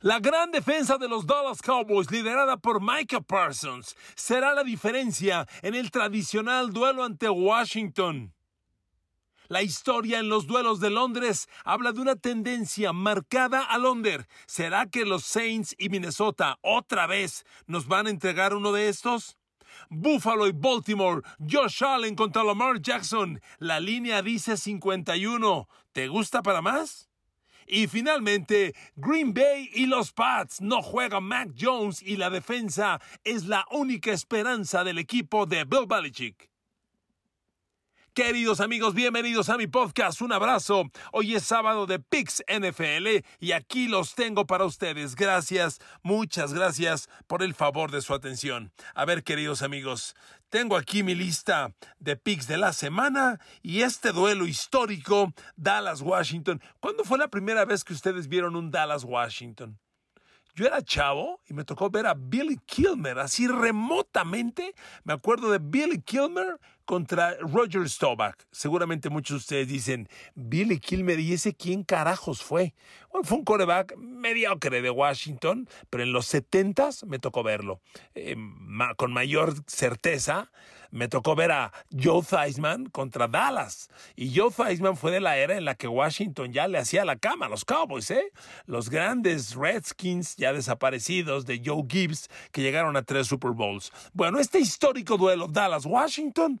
La gran defensa de los Dallas Cowboys, liderada por Micah Parsons, será la diferencia en el tradicional duelo ante Washington. La historia en los duelos de Londres habla de una tendencia marcada a Londres. ¿Será que los Saints y Minnesota otra vez nos van a entregar uno de estos? Buffalo y Baltimore, Josh Allen contra Lamar Jackson. La línea dice 51. ¿Te gusta para más? Y finalmente, Green Bay y los Pats no juegan Mac Jones y la defensa es la única esperanza del equipo de Bill Belichick. Queridos amigos, bienvenidos a mi podcast. Un abrazo. Hoy es sábado de Pix NFL y aquí los tengo para ustedes. Gracias, muchas gracias por el favor de su atención. A ver, queridos amigos, tengo aquí mi lista de picks de la semana y este duelo histórico Dallas-Washington. ¿Cuándo fue la primera vez que ustedes vieron un Dallas-Washington? Yo era chavo y me tocó ver a Billy Kilmer, así remotamente. Me acuerdo de Billy Kilmer contra Roger Staubach. Seguramente muchos de ustedes dicen, Billy Kilmer, ¿y ese quién carajos fue? Bueno, fue un coreback mediocre de Washington, pero en los 70 me tocó verlo. Eh, con mayor certeza, me tocó ver a Joe Theismann contra Dallas. Y Joe Theismann fue de la era en la que Washington ya le hacía la cama a los Cowboys, ¿eh? Los grandes Redskins ya desaparecidos de Joe Gibbs que llegaron a tres Super Bowls. Bueno, este histórico duelo Dallas-Washington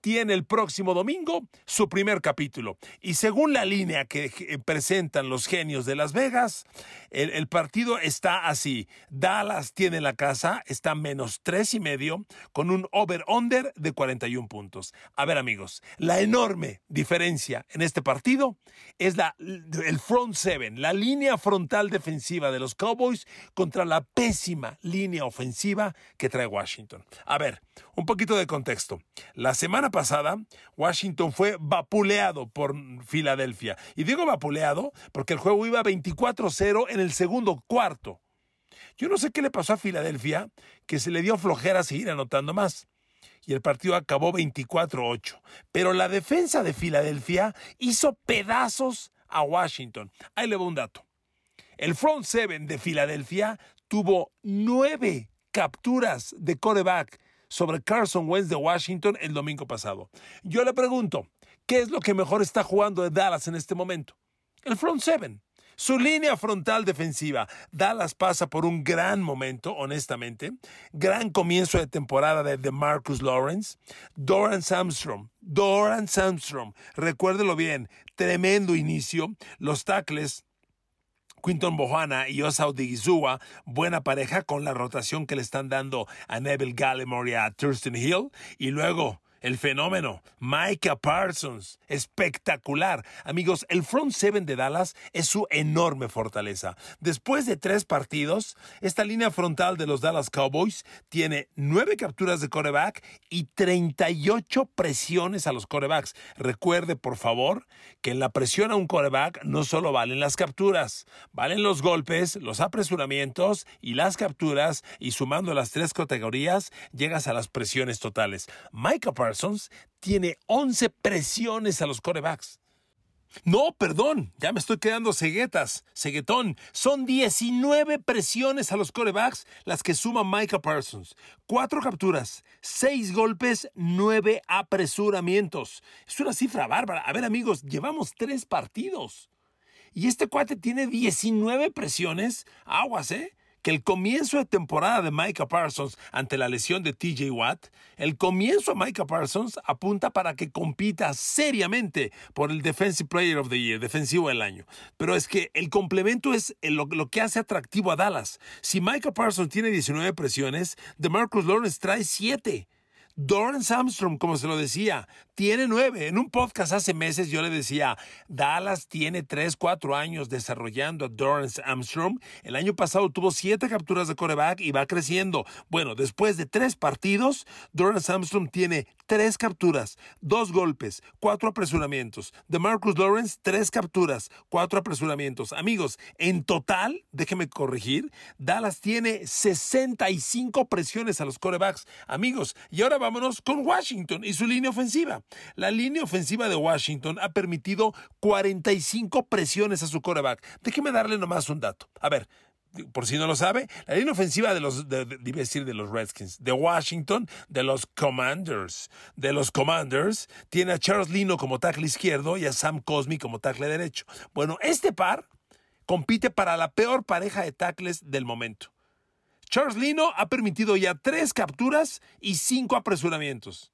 tiene el próximo domingo su primer capítulo. Y según la línea que presentan los genios de Las Vegas, el, partido está así. Dallas tiene la casa, está menos tres y medio, con un over-under de 41 puntos. A ver, amigos, la enorme diferencia en este partido es la, el front seven, la línea frontal defensiva de los Cowboys contra la pésima línea ofensiva que trae Washington. A ver, un poquito de contexto. La semana pasada, Washington fue vapuleado por Filadelfia. Y digo vapuleado porque el juego iba 24-0 en el segundo cuarto. Yo no sé qué le pasó a Filadelfia, que se le dio flojera seguir anotando más. Y el partido acabó 24-8. Pero la defensa de Filadelfia hizo pedazos a Washington. Ahí le va un dato. El front seven de Filadelfia tuvo nueve capturas de coreback sobre Carson Wentz de Washington el domingo pasado. Yo le pregunto, ¿qué es lo que mejor está jugando de Dallas en este momento? El front seven. Su línea frontal defensiva. Dallas pasa por un gran momento, honestamente. Gran comienzo de temporada de, Marcus Lawrence. Doran Samstrom. Doran Samstrom. Recuérdelo bien. Tremendo inicio. Los tackles Quinton Bohana y Osa Odigizua, buena pareja con la rotación que le están dando a Neville Gallimore y a Thurston Hill. Y luego el fenómeno, Micah Parsons, espectacular. Amigos, el front seven de Dallas es su enorme fortaleza. Después de tres partidos, esta línea frontal de los Dallas Cowboys tiene nueve capturas de coreback y 38 presiones a los corebacks. Recuerde, por favor, que en la presión a un coreback no solo valen las capturas, valen los golpes, los apresuramientos y las capturas, y sumando las tres categorías, llegas a las presiones totales. Micah Parsons Parsons tiene 11 presiones a los corebacks. No, perdón, ya me estoy quedando ceguetas, ceguetón. Son 19 presiones a los corebacks las que suma Micah Parsons. Cuatro capturas, seis golpes, nueve apresuramientos. Es una cifra bárbara. A ver, amigos, llevamos tres partidos. Y este cuate tiene 19 presiones. Aguas, ¿eh? El comienzo de temporada de Micah Parsons ante la lesión de TJ Watt, el comienzo de Micah Parsons apunta para que compita seriamente por el Defensive Player of the Year, defensivo del año. Pero es que el complemento es lo, lo que hace atractivo a Dallas. Si Micah Parsons tiene 19 presiones, de Marcus Lawrence trae 7. Doran Armstrong, como se lo decía, tiene nueve. En un podcast hace meses yo le decía, Dallas tiene tres, cuatro años desarrollando a Doran Armstrong. El año pasado tuvo siete capturas de coreback y va creciendo. Bueno, después de tres partidos, Doran Armstrong tiene tres capturas, dos golpes, cuatro apresuramientos. De Marcus Lawrence, tres capturas, cuatro apresuramientos. Amigos, en total, déjeme corregir, Dallas tiene 65 presiones a los corebacks. Amigos, y ahora vámonos con Washington y su línea ofensiva. La línea ofensiva de Washington ha permitido 45 presiones a su coreback. Déjeme darle nomás un dato. A ver, por si no lo sabe, la línea ofensiva de los, de, decir de los Redskins, de Washington, de los Commanders, de los Commanders, tiene a Charles Lino como tackle izquierdo y a Sam Cosmi como tackle derecho. Bueno, este par compite para la peor pareja de tackles del momento. Charles Lino ha permitido ya tres capturas y cinco apresuramientos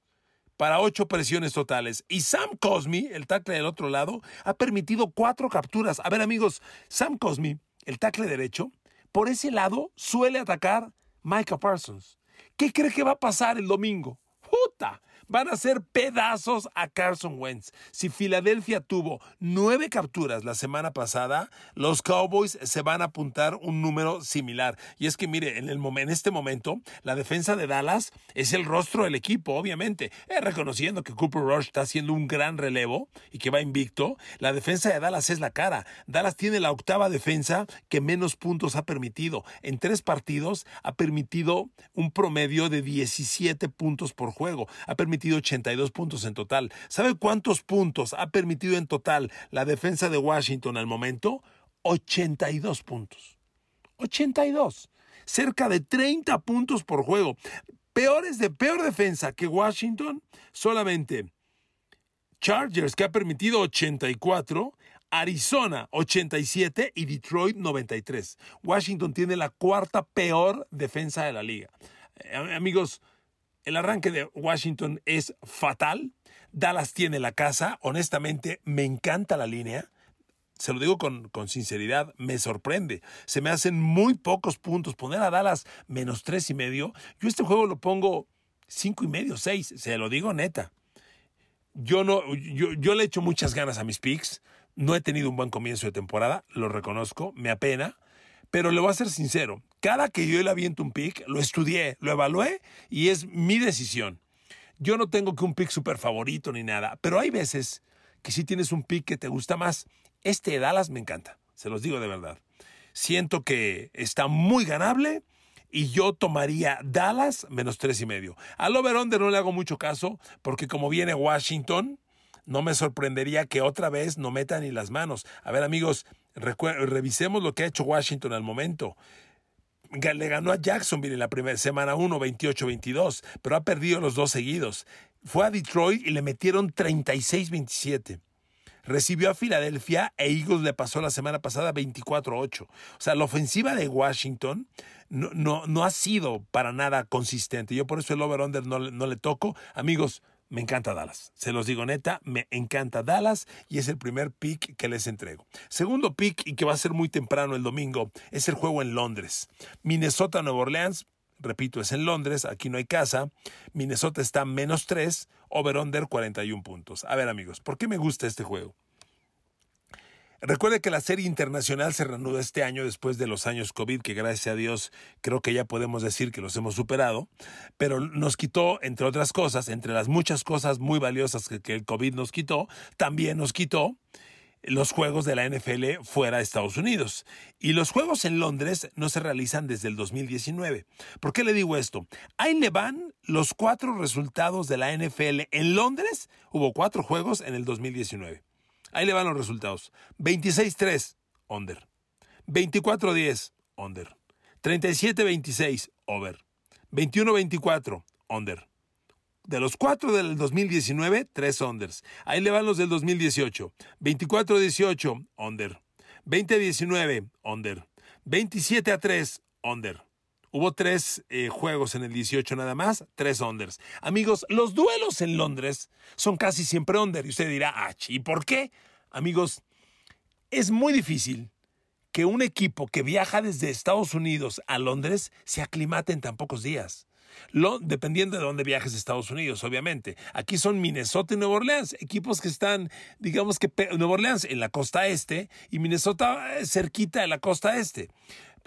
para ocho presiones totales. Y Sam Cosmi, el tackle del otro lado, ha permitido cuatro capturas. A ver amigos, Sam Cosmi, el tackle derecho, por ese lado suele atacar Micah Parsons. ¿Qué cree que va a pasar el domingo? ¡Puta! Van a hacer pedazos a Carson Wentz. Si Filadelfia tuvo nueve capturas la semana pasada, los Cowboys se van a apuntar un número similar. Y es que mire, en, el, en este momento, la defensa de Dallas es el rostro del equipo, obviamente. Eh, reconociendo que Cooper Rush está haciendo un gran relevo y que va invicto, la defensa de Dallas es la cara. Dallas tiene la octava defensa que menos puntos ha permitido. En tres partidos ha permitido un promedio de 17 puntos por juego. Ha permitido 82 puntos en total. ¿Sabe cuántos puntos ha permitido en total la defensa de Washington al momento? 82 puntos. 82. Cerca de 30 puntos por juego. Peores de peor defensa que Washington, solamente Chargers, que ha permitido 84, Arizona 87 y Detroit 93. Washington tiene la cuarta peor defensa de la liga. Eh, amigos, el arranque de Washington es fatal. Dallas tiene la casa. Honestamente, me encanta la línea. Se lo digo con, sinceridad, me sorprende. Se me hacen muy pocos puntos. Poner a Dallas menos tres y medio. Yo este juego lo pongo cinco y medio, seis. Se lo digo neta. Yo no, yo, yo le echo muchas ganas a mis picks. No he tenido un buen comienzo de temporada, lo reconozco, me apena. Pero le voy a ser sincero, cada que yo le aviento un pick, lo estudié, lo evalué y es mi decisión. Yo no tengo que un pick súper favorito ni nada, pero hay veces que si tienes un pick que te gusta más. Este de Dallas me encanta, se los digo de verdad. Siento que está muy ganable y yo tomaría Dallas menos tres y medio. Al over-under no le hago mucho caso porque como viene Washington, no me sorprendería que otra vez no metan ni las manos. A ver amigos, revisemos lo que ha hecho Washington al momento. Le ganó a Jacksonville en la primera semana 1, 28-22, pero ha perdido los dos seguidos. Fue a Detroit y le metieron 36-27 recibió a Filadelfia e Eagles le pasó la semana pasada 24-8. O sea, la ofensiva de Washington no, no, no, ha sido para nada consistente. Yo por eso el over-under no, no le toco. Amigos, me encanta Dallas. Se los digo neta, me encanta Dallas y es el primer pick que les entrego. Segundo pick y que va a ser muy temprano el domingo es el juego en Londres. Minnesota, Nueva Orleans. Repito, es en Londres, aquí no hay casa. Minnesota está menos 3, over-under 41 puntos. A ver amigos, ¿por qué me gusta este juego? Recuerde que la serie internacional se reanuda este año después de los años COVID, que gracias a Dios creo que ya podemos decir que los hemos superado, pero nos quitó, entre otras cosas, entre las muchas cosas muy valiosas que, el COVID nos quitó, también nos quitó los juegos de la NFL fuera de Estados Unidos. Y los juegos en Londres no se realizan desde el 2019. ¿Por qué le digo esto? Ahí le van los cuatro resultados de la NFL en Londres. Hubo cuatro juegos en el 2019. Ahí le van los resultados. 26-3, under. 24-10, under. 37-26, over. 21-24, under. De los cuatro del 2019, tres unders. Ahí le van los del 2018. 24-18, under. 20-19, under. 27 a 3, under. Hubo tres eh, juegos en el 18 nada más, tres unders. Amigos, los duelos en Londres son casi siempre under. Y usted dirá, ah, ¿y por qué? Amigos, es muy difícil que un equipo que viaja desde Estados Unidos a Londres se aclimate en tan pocos días. Lo, dependiendo de dónde viajes a Estados Unidos, obviamente. Aquí son Minnesota y Nueva Orleans, equipos que están, digamos que Nueva Orleans en la costa este y Minnesota eh, cerquita de la costa este.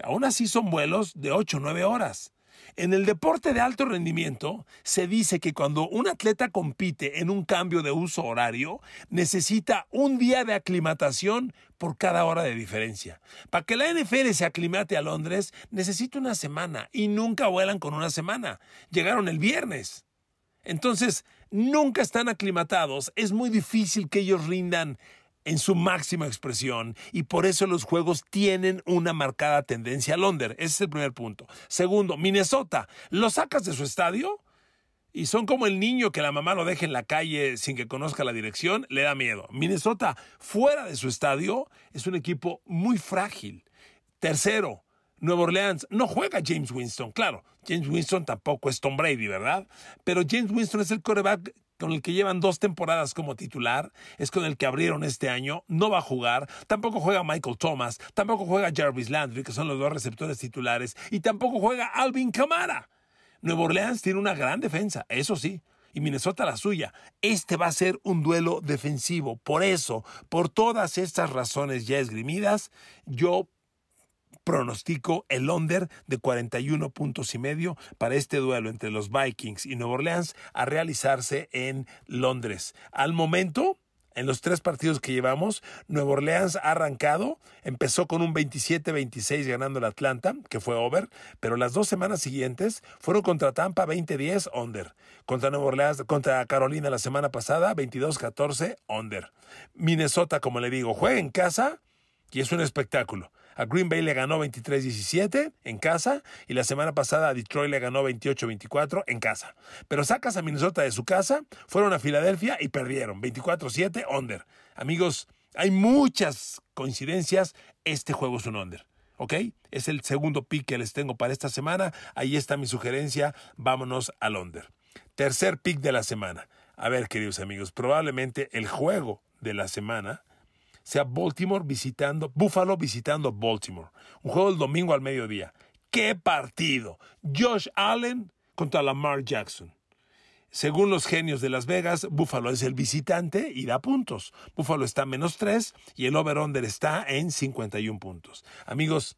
Aún así son vuelos de 8 o 9 horas. En el deporte de alto rendimiento se dice que cuando un atleta compite en un cambio de uso horario, necesita un día de aclimatación por cada hora de diferencia. Para que la NFL se aclimate a Londres, necesita una semana y nunca vuelan con una semana. Llegaron el viernes. Entonces, nunca están aclimatados. Es muy difícil que ellos rindan en su máxima expresión y por eso los juegos tienen una marcada tendencia al under. Ese es el primer punto. Segundo, Minnesota, ¿lo sacas de su estadio? Y son como el niño que la mamá lo deja en la calle sin que conozca la dirección, le da miedo. Minnesota, fuera de su estadio, es un equipo muy frágil. Tercero, Nueva Orleans no juega James Winston. Claro, James Winston tampoco es Tom Brady, ¿verdad? Pero James Winston es el coreback con el que llevan dos temporadas como titular, es con el que abrieron este año, no va a jugar, tampoco juega Michael Thomas, tampoco juega Jarvis Landry, que son los dos receptores titulares, y tampoco juega Alvin Kamara. Nueva Orleans tiene una gran defensa, eso sí, y Minnesota la suya. Este va a ser un duelo defensivo. Por eso, por todas estas razones ya esgrimidas, yo pronostico el under de 41 puntos y medio para este duelo entre los Vikings y Nueva Orleans a realizarse en Londres. Al momento, en los tres partidos que llevamos, Nueva Orleans ha arrancado, empezó con un 27-26 ganando el Atlanta, que fue over, pero las dos semanas siguientes fueron contra Tampa 20-10 under, contra Nueva Orleans, contra Carolina la semana pasada 22-14 under. Minnesota, como le digo, juega en casa y es un espectáculo. A Green Bay le ganó 23-17 en casa y la semana pasada a Detroit le ganó 28-24 en casa. Pero sacas a Minnesota de su casa, fueron a Filadelfia y perdieron 24-7 under. Amigos, hay muchas coincidencias. Este juego es un under. ¿Ok? Es el segundo pick que les tengo para esta semana. Ahí está mi sugerencia. Vámonos al under. Tercer pick de la semana. A ver, queridos amigos, probablemente el juego de la semana sea Baltimore visitando, Buffalo visitando Baltimore. Un juego el domingo al mediodía. ¡Qué partido! Josh Allen contra Lamar Jackson. Según los genios de Las Vegas, Buffalo es el visitante y da puntos. Buffalo está a menos 3 y el over-under está en 51 puntos. Amigos,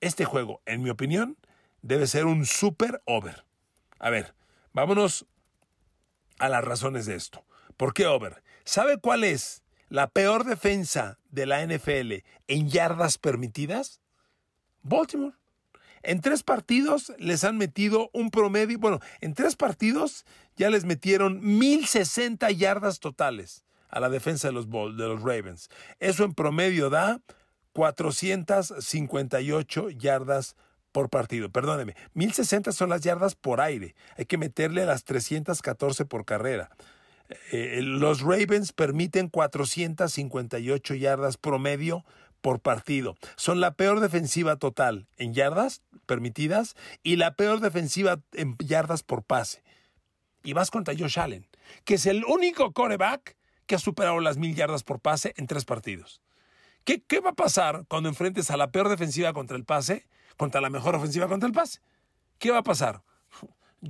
este juego, en mi opinión, debe ser un super over. A ver, vámonos a las razones de esto. ¿Por qué over? ¿Sabe cuál es la peor defensa de la NFL en yardas permitidas? Baltimore. En tres partidos les han metido un promedio, bueno, en tres partidos ya les metieron 1060 yardas totales a la defensa de los, de los Ravens. Eso en promedio da 458 yardas por partido. Perdóneme, 1060 son las yardas por aire. Hay que meterle las 314 por carrera. Eh, los Ravens permiten 458 yardas promedio por partido. Son la peor defensiva total en yardas permitidas y la peor defensiva en yardas por pase. Y vas contra Josh Allen, que es el único coreback que ha superado las mil yardas por pase en tres partidos. ¿Qué, ¿Qué va a pasar cuando enfrentes a la peor defensiva contra el pase, contra la mejor ofensiva contra el pase? ¿Qué va a pasar?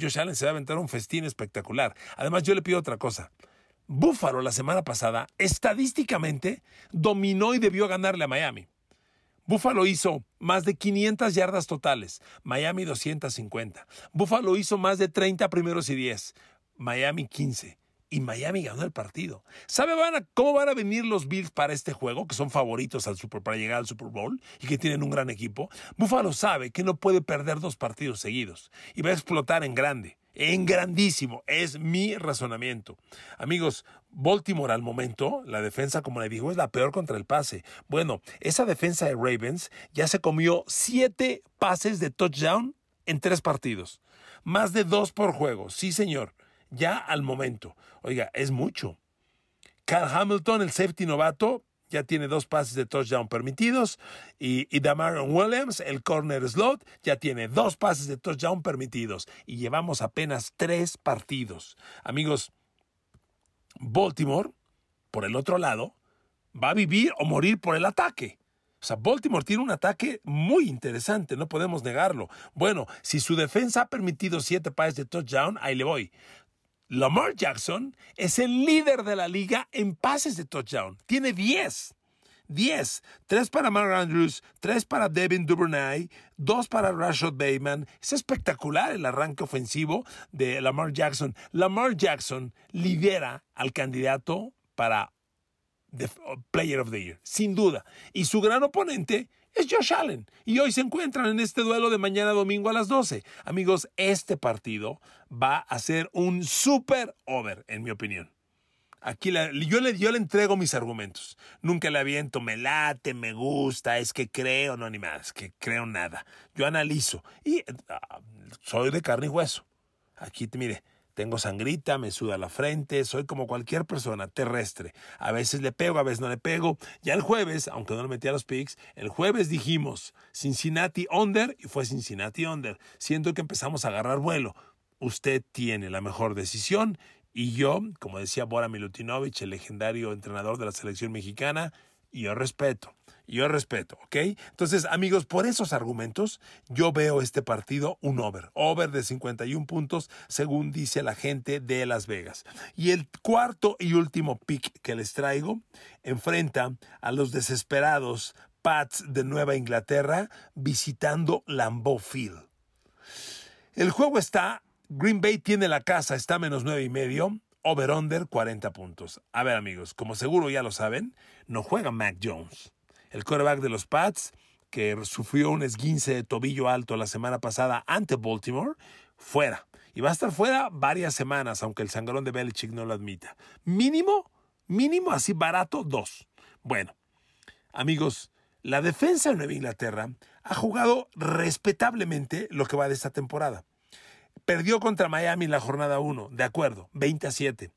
Josh Allen se va a aventar un festín espectacular. Además, yo le pido otra cosa. Buffalo la semana pasada estadísticamente dominó y debió ganarle a Miami. Buffalo hizo más de 500 yardas totales, Miami 250. Buffalo hizo más de 30 primeros y 10, Miami 15 y Miami ganó el partido. ¿Sabe cómo van a venir los Bills para este juego, que son favoritos al Super, para llegar al Super Bowl y que tienen un gran equipo? Buffalo sabe que no puede perder dos partidos seguidos y va a explotar en grande. En grandísimo, es mi razonamiento. Amigos, Baltimore al momento, la defensa, como le digo, es la peor contra el pase. Bueno, esa defensa de Ravens ya se comió siete pases de touchdown en tres partidos. Más de dos por juego, sí señor ya al momento. Oiga, es mucho. Carl Hamilton, el safety novato, ya tiene dos pases de touchdown permitidos. Y, y Damaron Williams, el corner slot, ya tiene dos pases de touchdown permitidos. Y llevamos apenas tres partidos. Amigos, Baltimore, por el otro lado, va a vivir o morir por el ataque. O sea, Baltimore tiene un ataque muy interesante, no podemos negarlo. Bueno, si su defensa ha permitido siete pases de touchdown, ahí le voy. Lamar Jackson es el líder de la liga en pases de touchdown. Tiene 10. 10. 3 para Mark Andrews, 3 para Devin Duvernay, 2 para Rashad Bateman. Es espectacular el arranque ofensivo de Lamar Jackson. Lamar Jackson lidera al candidato para Player of the Year, sin duda. Y su gran oponente es Josh Allen. Y hoy se encuentran en este duelo de mañana domingo a las 12. Amigos, este partido va a ser un super over, en mi opinión. Aquí yo, le, yo le entrego mis argumentos. Nunca le aviento, me late, me gusta, es que creo, no, ni más, que creo nada. Yo analizo y ah, soy de carne y hueso. Aquí, mire, tengo sangrita, me suda la frente, soy como cualquier persona terrestre. A veces le pego, a veces no le pego. Ya el jueves, aunque no le metí a los picks, el jueves dijimos Cincinnati under y fue Cincinnati under. Siento que empezamos a agarrar vuelo. Usted tiene la mejor decisión y yo, como decía Bora Milutinovic, el legendario entrenador de la selección mexicana, yo respeto, yo respeto, ¿ok? Entonces, amigos, por esos argumentos, yo veo este partido un over, over de 51 puntos, según dice la gente de Las Vegas. Y el cuarto y último pick que les traigo enfrenta a los desesperados Pats de Nueva Inglaterra visitando Lambeau Field. El juego está Green Bay tiene la casa, está menos nueve y medio. Over-under 40 puntos. A ver, amigos, como seguro ya lo saben, no juega Mac Jones. El quarterback de los Pats, que sufrió un esguince de tobillo alto la semana pasada ante Baltimore, fuera. Y va a estar fuera varias semanas, aunque el sangrón de Belichick no lo admita. Mínimo, mínimo, así barato, dos. Bueno, amigos, la defensa de Nueva Inglaterra ha jugado respetablemente lo que va de esta temporada. Perdió contra Miami la jornada 1, de acuerdo, 20 a 7.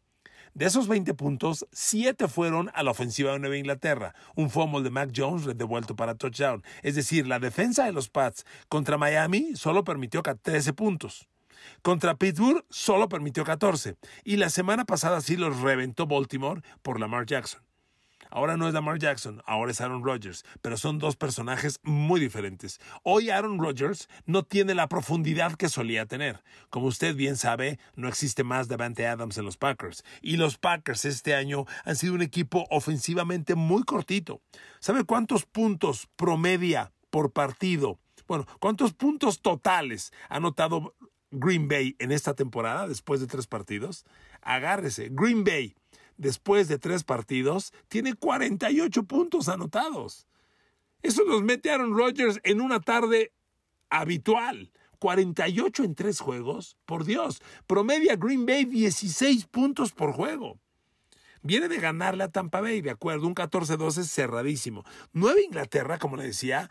De esos 20 puntos, 7 fueron a la ofensiva de Nueva Inglaterra. Un fumble de Mac Jones devuelto para touchdown. Es decir, la defensa de los Pats contra Miami solo permitió 13 puntos. Contra Pittsburgh solo permitió 14. Y la semana pasada sí los reventó Baltimore por Lamar Jackson. Ahora no es Lamar Jackson, ahora es Aaron Rodgers, pero son dos personajes muy diferentes. Hoy Aaron Rodgers no tiene la profundidad que solía tener. Como usted bien sabe, no existe más Davante Adams en los Packers. Y los Packers este año han sido un equipo ofensivamente muy cortito. ¿Sabe cuántos puntos promedia por partido? Bueno, ¿cuántos puntos totales ha anotado Green Bay en esta temporada después de tres partidos? Agárrese, Green Bay después de tres partidos, tiene 48 puntos anotados. Eso nos mete Aaron Rodgers en una tarde habitual. 48 en tres juegos, por Dios. Promedia Green Bay 16 puntos por juego. Viene de ganarle a Tampa Bay, de acuerdo, un 14-12 cerradísimo. Nueva Inglaterra, como le decía,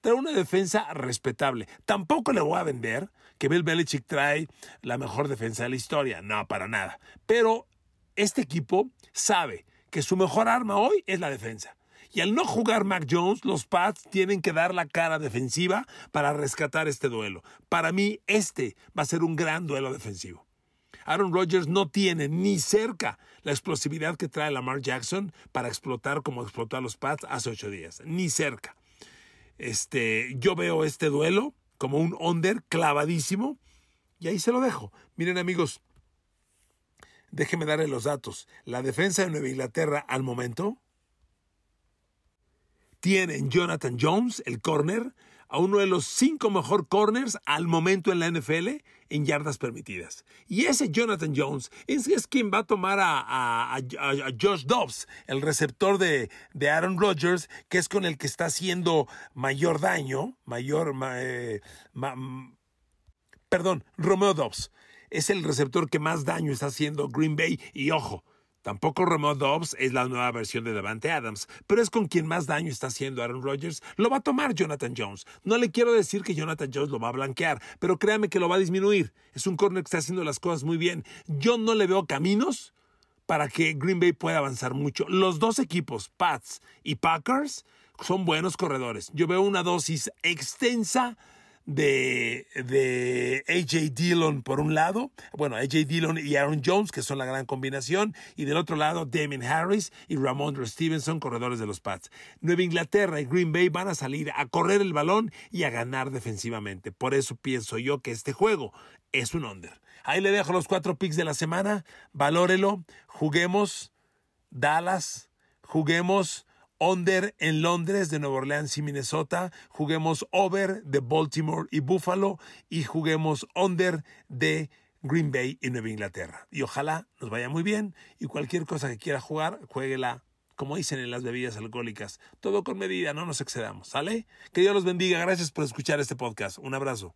trae una defensa respetable. Tampoco le voy a vender que Bill Belichick trae la mejor defensa de la historia. No, para nada. Pero este equipo sabe que su mejor arma hoy es la defensa. Y al no jugar Mac Jones, los Pats tienen que dar la cara defensiva para rescatar este duelo. Para mí, este va a ser un gran duelo defensivo. Aaron Rodgers no tiene ni cerca la explosividad que trae Lamar Jackson para explotar como explotó a los Pats hace ocho días. Ni cerca. Este, yo veo este duelo como un under clavadísimo y ahí se lo dejo. Miren amigos, Déjeme darle los datos. La defensa de Nueva Inglaterra al momento tiene en Jonathan Jones, el corner, a uno de los cinco mejor corners al momento en la NFL en yardas permitidas. Y ese Jonathan Jones es, quien va a tomar a, Josh Dobbs, el receptor de, Aaron Rodgers, que es con el que está haciendo mayor daño, mayor... Eh, perdón, Romeo Dobbs es el receptor que más daño está haciendo Green Bay. Y ojo, Tampoco Remote Dobbs es la nueva versión de Davante Adams, pero es con quien más daño está haciendo Aaron Rodgers. Lo va a tomar Jonathan Jones. No le quiero decir que Jonathan Jones lo va a blanquear, pero créame que lo va a disminuir. Es un corner que está haciendo las cosas muy bien. Yo no le veo caminos para que Green Bay pueda avanzar mucho. Los dos equipos, Pats y Packers, son buenos corredores. Yo veo una dosis extensa de, de AJ Dillon por un lado, bueno, AJ Dillon y Aaron Jones, que son la gran combinación, y del otro lado Damien Harris y Ramondre Stevenson, corredores de los Pats. Nueva Inglaterra y Green Bay van a salir a correr el balón y a ganar defensivamente. Por eso pienso yo que este juego es un under. Ahí le dejo los cuatro picks de la semana, valórelo, juguemos Dallas, juguemos under en Londres, de Nueva Orleans y Minnesota, juguemos over de Baltimore y Buffalo y juguemos under de Green Bay y Nueva Inglaterra. Y ojalá nos vaya muy bien y cualquier cosa que quiera jugar, jueguela como dicen en las bebidas alcohólicas. Todo con medida, no nos excedamos, ¿sale? Que Dios los bendiga. Gracias por escuchar este podcast. Un abrazo.